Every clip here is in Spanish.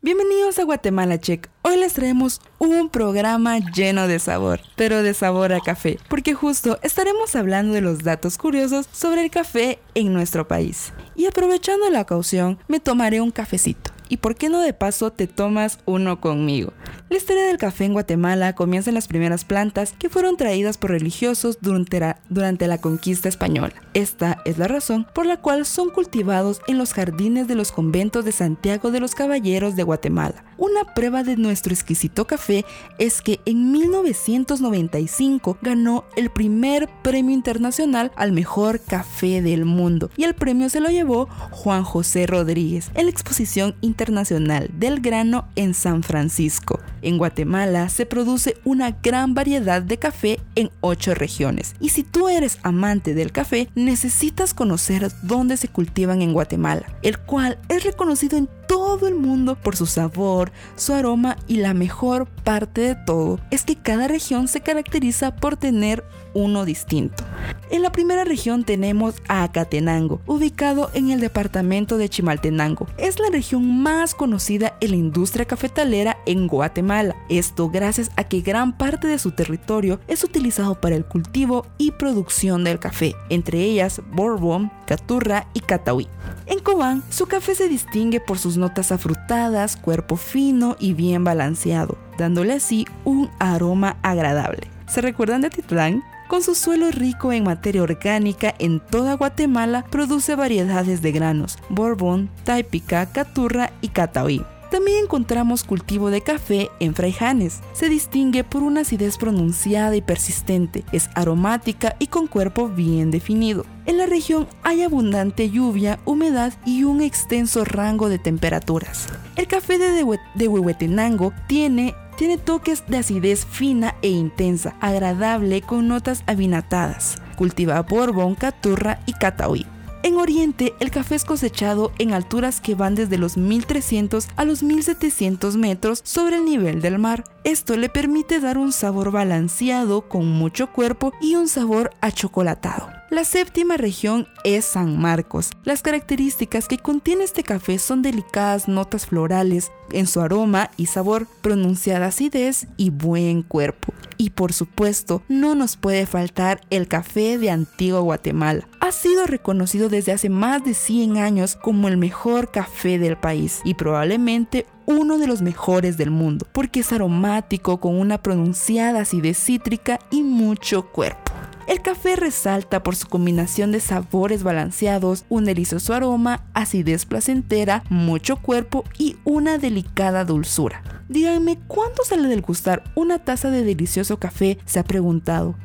Bienvenidos a Guatemala Check. Hoy les traemos un programa lleno de sabor, pero de sabor a café, porque justo estaremos hablando de los datos curiosos sobre el café en nuestro país. Y aprovechando la ocasión, me tomaré un cafecito y por qué no de paso te tomas uno conmigo. La historia del café en Guatemala comienza en las primeras plantas que fueron traídas por religiosos durante la, durante la conquista española. Esta es la razón por la cual son cultivados en los jardines de los conventos de Santiago de los Caballeros de Guatemala. Una prueba de nuestro exquisito café es que en 1995 ganó el primer premio internacional al mejor café del mundo y el premio se lo llevó Juan José Rodríguez en la exposición internacional Internacional del Grano en San Francisco. En Guatemala se produce una gran variedad de café en ocho regiones. Y si tú eres amante del café, necesitas conocer dónde se cultivan en Guatemala, el cual es reconocido en todo el mundo por su sabor, su aroma y la mejor parte de todo es que cada región se caracteriza por tener uno distinto. En la primera región tenemos a Acatenango, ubicado en el departamento de Chimaltenango. Es la región más conocida en la industria cafetalera en Guatemala. Esto gracias a que gran parte de su territorio es utilizado para el cultivo y producción del café, entre ellas Bourbon, Caturra y Cataui. En Cobán, su café se distingue por sus notas afrutadas, cuerpo fino y bien balanceado, dándole así un aroma agradable. ¿Se recuerdan de Titlán? Con su suelo rico en materia orgánica en toda Guatemala, produce variedades de granos, Bourbon, Taipica, Caturra y Cataoí. También encontramos cultivo de café en Fraijanes. Se distingue por una acidez pronunciada y persistente, es aromática y con cuerpo bien definido. En la región hay abundante lluvia, humedad y un extenso rango de temperaturas. El café de, de Huehuetenango tiene tiene toques de acidez fina e intensa, agradable con notas avinatadas. Cultiva Borbón, Caturra y Cataoí. En Oriente, el café es cosechado en alturas que van desde los 1300 a los 1700 metros sobre el nivel del mar. Esto le permite dar un sabor balanceado con mucho cuerpo y un sabor achocolatado. La séptima región es San Marcos. Las características que contiene este café son delicadas notas florales en su aroma y sabor, pronunciada acidez y buen cuerpo. Y por supuesto, no nos puede faltar el café de Antigua Guatemala. Ha sido reconocido desde hace más de 100 años como el mejor café del país y probablemente uno de los mejores del mundo, porque es aromático con una pronunciada acidez cítrica y mucho cuerpo. El café resalta por su combinación de sabores balanceados, un delicioso aroma, acidez placentera, mucho cuerpo y una delicada dulzura. Díganme, ¿cuánto sale del gustar una taza de delicioso café? Se ha preguntado.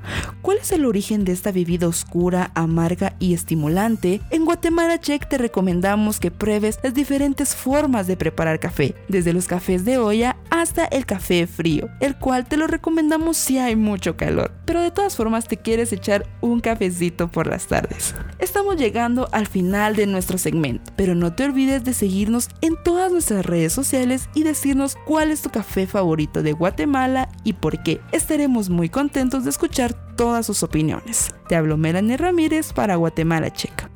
¿Cuál es el origen de esta bebida oscura, amarga y estimulante? En Guatemala Check te recomendamos que pruebes las diferentes formas de preparar café, desde los cafés de olla hasta el café frío, el cual te lo recomendamos si hay mucho calor. Pero de todas formas te quieres echar un cafecito por las tardes. Estamos llegando al final de nuestro segmento, pero no te olvides de seguirnos en todas nuestras redes sociales y decirnos cuál es tu café favorito de Guatemala y por qué. Estaremos muy contentos de escuchar todas sus opiniones. Te hablo Melanie Ramírez para Guatemala Checa.